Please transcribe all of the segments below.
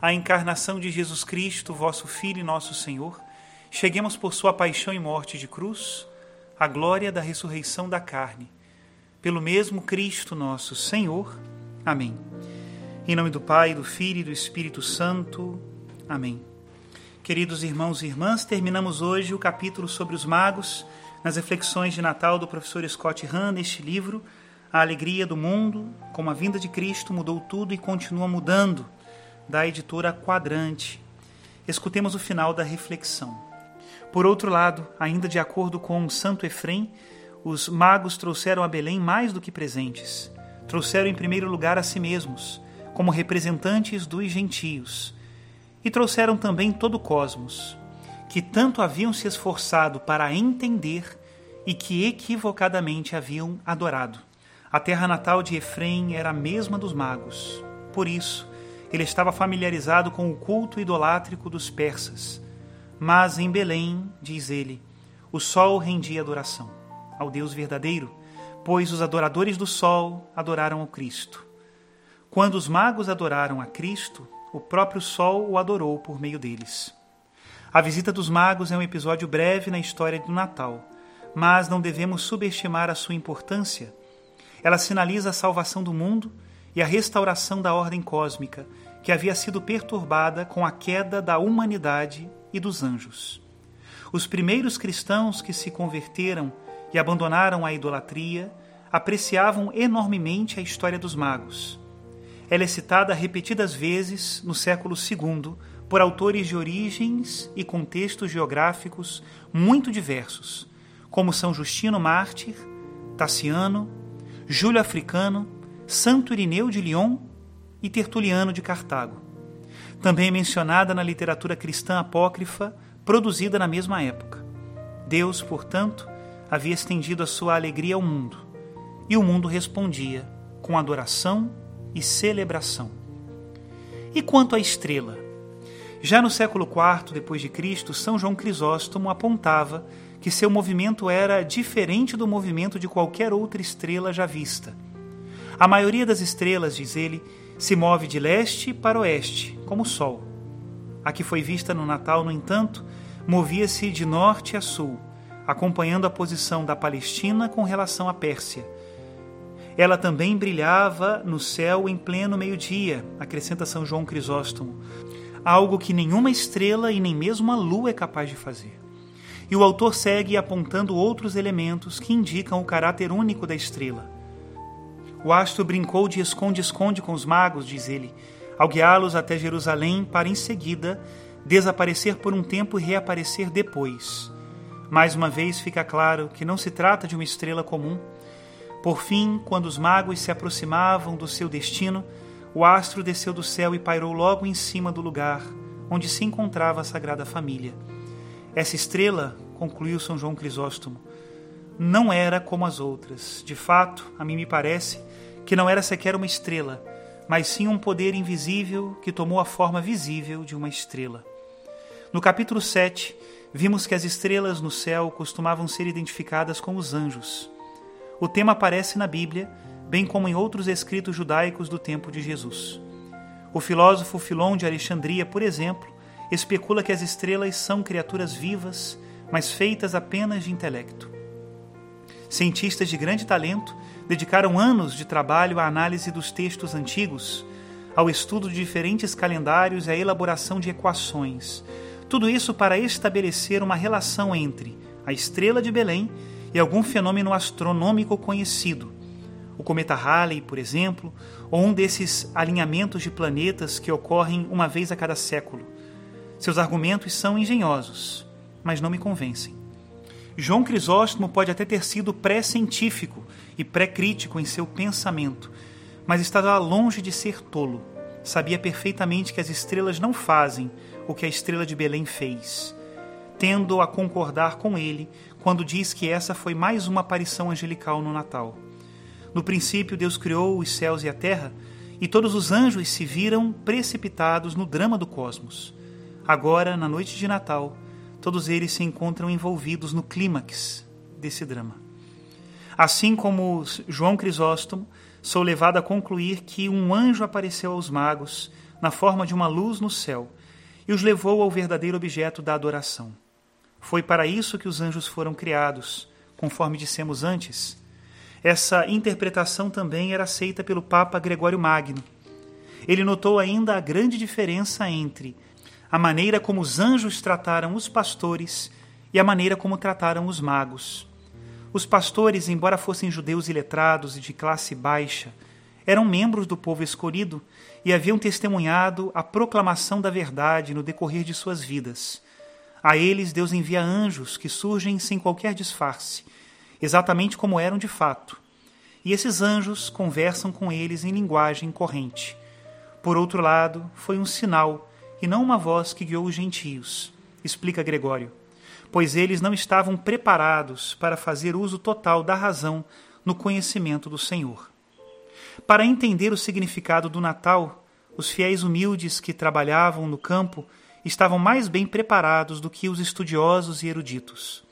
a encarnação de Jesus Cristo, vosso Filho e nosso Senhor, cheguemos por sua paixão e morte de cruz, à glória da ressurreição da carne. Pelo mesmo Cristo nosso Senhor. Amém. Em nome do Pai, do Filho e do Espírito Santo. Amém. Queridos irmãos e irmãs, terminamos hoje o capítulo sobre os magos, nas reflexões de Natal do professor Scott Hahn, neste livro, A Alegria do Mundo, como a vinda de Cristo mudou tudo e continua mudando da editora Quadrante. Escutemos o final da reflexão. Por outro lado, ainda de acordo com Santo Efrem, os magos trouxeram a Belém mais do que presentes. Trouxeram em primeiro lugar a si mesmos, como representantes dos gentios. E trouxeram também todo o cosmos, que tanto haviam se esforçado para entender e que equivocadamente haviam adorado. A terra natal de Efrem era a mesma dos magos. Por isso, ele estava familiarizado com o culto idolátrico dos persas. Mas em Belém, diz ele, o sol rendia adoração ao Deus verdadeiro, pois os adoradores do sol adoraram ao Cristo. Quando os magos adoraram a Cristo, o próprio sol o adorou por meio deles. A visita dos magos é um episódio breve na história do Natal, mas não devemos subestimar a sua importância. Ela sinaliza a salvação do mundo e a restauração da ordem cósmica, que havia sido perturbada com a queda da humanidade e dos anjos. Os primeiros cristãos que se converteram e abandonaram a idolatria apreciavam enormemente a história dos magos. Ela é citada repetidas vezes no século II por autores de origens e contextos geográficos muito diversos, como São Justino Mártir, Tassiano, Júlio Africano Santo Irineu de Lyon e Tertuliano de Cartago. Também é mencionada na literatura cristã apócrifa produzida na mesma época. Deus, portanto, havia estendido a sua alegria ao mundo, e o mundo respondia com adoração e celebração. E quanto à estrela? Já no século IV depois de Cristo, São João Crisóstomo apontava que seu movimento era diferente do movimento de qualquer outra estrela já vista a maioria das estrelas, diz ele, se move de leste para oeste, como o Sol. A que foi vista no Natal, no entanto, movia-se de norte a sul, acompanhando a posição da Palestina com relação à Pérsia. Ela também brilhava no céu em pleno meio-dia, acrescenta São João Crisóstomo, algo que nenhuma estrela e nem mesmo a lua é capaz de fazer. E o autor segue apontando outros elementos que indicam o caráter único da estrela. O astro brincou de esconde-esconde com os magos, diz ele, ao guiá-los até Jerusalém para em seguida desaparecer por um tempo e reaparecer depois. Mais uma vez fica claro que não se trata de uma estrela comum. Por fim, quando os magos se aproximavam do seu destino, o astro desceu do céu e pairou logo em cima do lugar onde se encontrava a Sagrada Família. Essa estrela, concluiu São João Crisóstomo, não era como as outras. De fato, a mim me parece que não era sequer uma estrela, mas sim um poder invisível que tomou a forma visível de uma estrela. No capítulo 7, vimos que as estrelas no céu costumavam ser identificadas com os anjos. O tema aparece na Bíblia, bem como em outros escritos judaicos do tempo de Jesus. O filósofo Filon de Alexandria, por exemplo, especula que as estrelas são criaturas vivas, mas feitas apenas de intelecto. Cientistas de grande talento dedicaram anos de trabalho à análise dos textos antigos, ao estudo de diferentes calendários e à elaboração de equações. Tudo isso para estabelecer uma relação entre a estrela de Belém e algum fenômeno astronômico conhecido. O cometa Halley, por exemplo, ou um desses alinhamentos de planetas que ocorrem uma vez a cada século. Seus argumentos são engenhosos, mas não me convencem. João Crisóstomo pode até ter sido pré-científico e pré-crítico em seu pensamento, mas estava longe de ser tolo. Sabia perfeitamente que as estrelas não fazem o que a estrela de Belém fez. Tendo a concordar com ele quando diz que essa foi mais uma aparição angelical no Natal. No princípio, Deus criou os céus e a terra, e todos os anjos se viram precipitados no drama do cosmos. Agora, na noite de Natal, todos eles se encontram envolvidos no clímax desse drama. Assim como João Crisóstomo, sou levado a concluir que um anjo apareceu aos magos na forma de uma luz no céu e os levou ao verdadeiro objeto da adoração. Foi para isso que os anjos foram criados, conforme dissemos antes. Essa interpretação também era aceita pelo Papa Gregório Magno. Ele notou ainda a grande diferença entre a maneira como os anjos trataram os pastores e a maneira como trataram os magos. Os pastores, embora fossem judeus iletrados e de classe baixa, eram membros do povo escolhido e haviam testemunhado a proclamação da verdade no decorrer de suas vidas. A eles Deus envia anjos que surgem sem qualquer disfarce, exatamente como eram de fato. E esses anjos conversam com eles em linguagem corrente. Por outro lado, foi um sinal e não uma voz que guiou os gentios, explica Gregório, pois eles não estavam preparados para fazer uso total da razão no conhecimento do Senhor. Para entender o significado do Natal, os fiéis humildes que trabalhavam no campo estavam mais bem preparados do que os estudiosos e eruditos.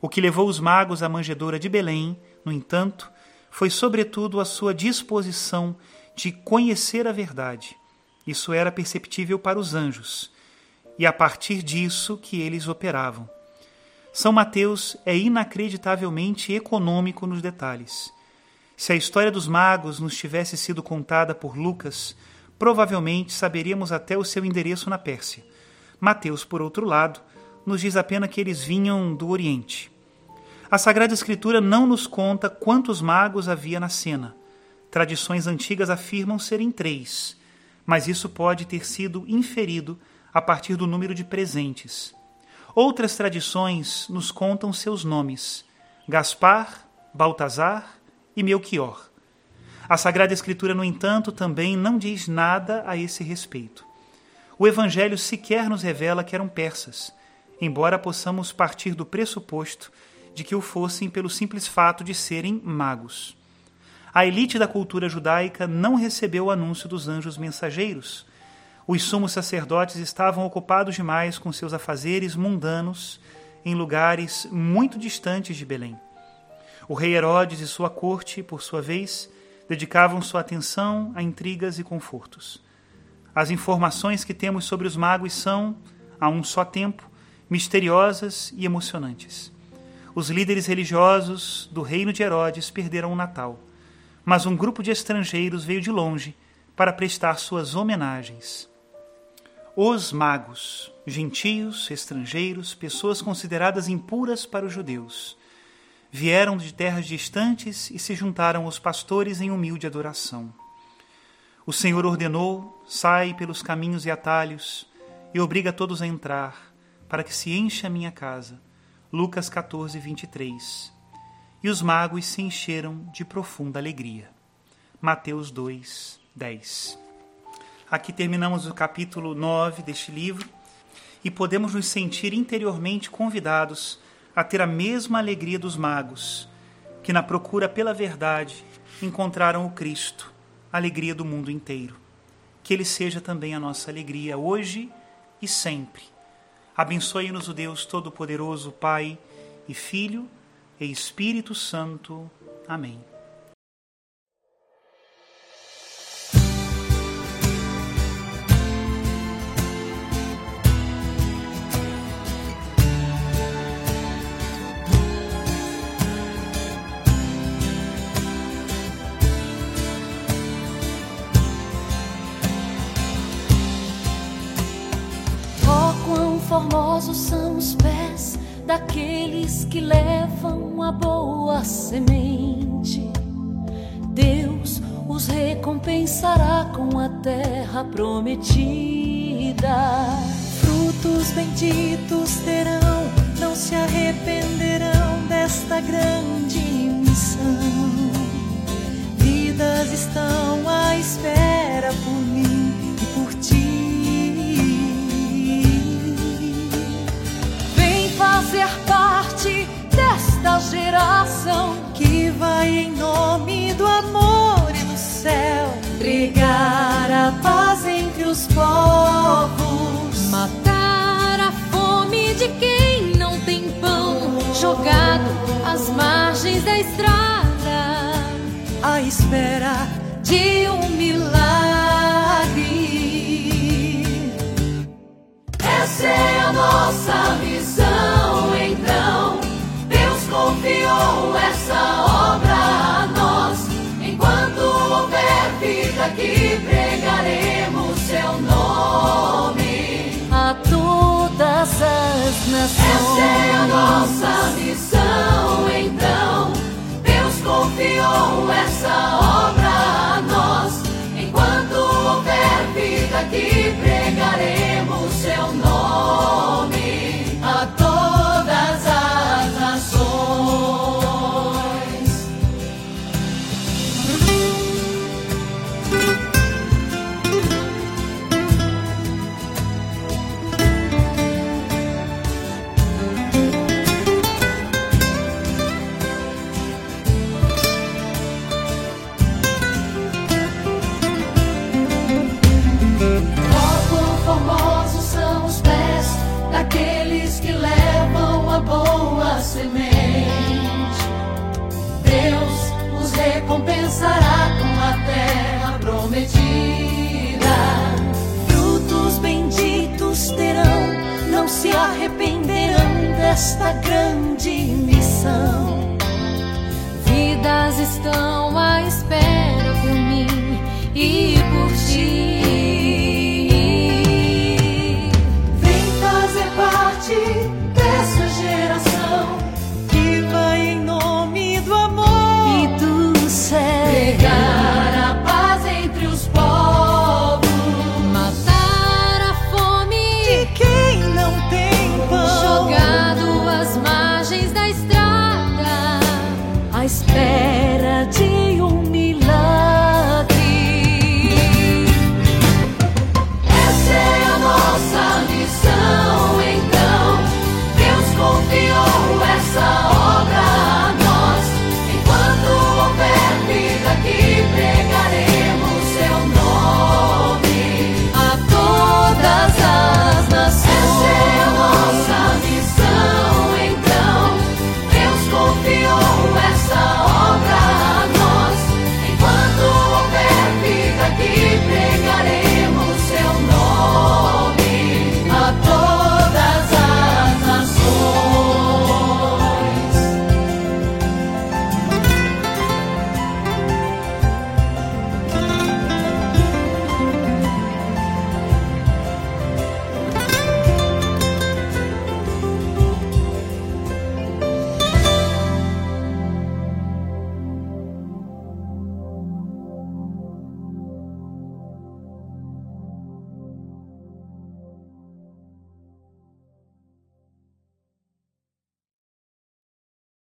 O que levou os magos à manjedoura de Belém, no entanto, foi sobretudo a sua disposição de conhecer a verdade isso era perceptível para os anjos, e a partir disso que eles operavam. São Mateus é inacreditavelmente econômico nos detalhes. Se a história dos magos nos tivesse sido contada por Lucas, provavelmente saberíamos até o seu endereço na Pérsia. Mateus, por outro lado, nos diz apenas que eles vinham do Oriente. A Sagrada Escritura não nos conta quantos magos havia na cena. Tradições antigas afirmam serem três mas isso pode ter sido inferido a partir do número de presentes. Outras tradições nos contam seus nomes: Gaspar, Baltazar e Melchior. A Sagrada Escritura, no entanto, também não diz nada a esse respeito. O Evangelho sequer nos revela que eram persas, embora possamos partir do pressuposto de que o fossem pelo simples fato de serem magos. A elite da cultura judaica não recebeu o anúncio dos anjos mensageiros. Os sumos sacerdotes estavam ocupados demais com seus afazeres mundanos em lugares muito distantes de Belém. O rei Herodes e sua corte, por sua vez, dedicavam sua atenção a intrigas e confortos. As informações que temos sobre os magos são, a um só tempo, misteriosas e emocionantes. Os líderes religiosos do reino de Herodes perderam o Natal mas um grupo de estrangeiros veio de longe para prestar suas homenagens. Os magos, gentios, estrangeiros, pessoas consideradas impuras para os judeus, vieram de terras distantes e se juntaram aos pastores em humilde adoração. O Senhor ordenou: sai pelos caminhos e atalhos e obriga todos a entrar, para que se encha a minha casa. Lucas 14, 23 e os magos se encheram de profunda alegria. Mateus 2, 10. Aqui terminamos o capítulo 9 deste livro e podemos nos sentir interiormente convidados a ter a mesma alegria dos magos, que na procura pela verdade encontraram o Cristo, a alegria do mundo inteiro. Que ele seja também a nossa alegria hoje e sempre. Abençoe-nos o Deus Todo-Poderoso, Pai e Filho e Espírito Santo. Amém. formosos são os pés daqueles que levam a boa semente. Deus os recompensará com a terra prometida. Frutos benditos terão, não se arrependerão desta grande missão. Vidas estão à espera espera de um milagre. Essa é a nossa missão, então. Deus confiou essa obra a nós. Enquanto houver vida aqui, pregaremos seu nome a todas as nações. Essa é a nossa missão, então. Deus confiou desta grande missão. Vidas estão à espera por mim e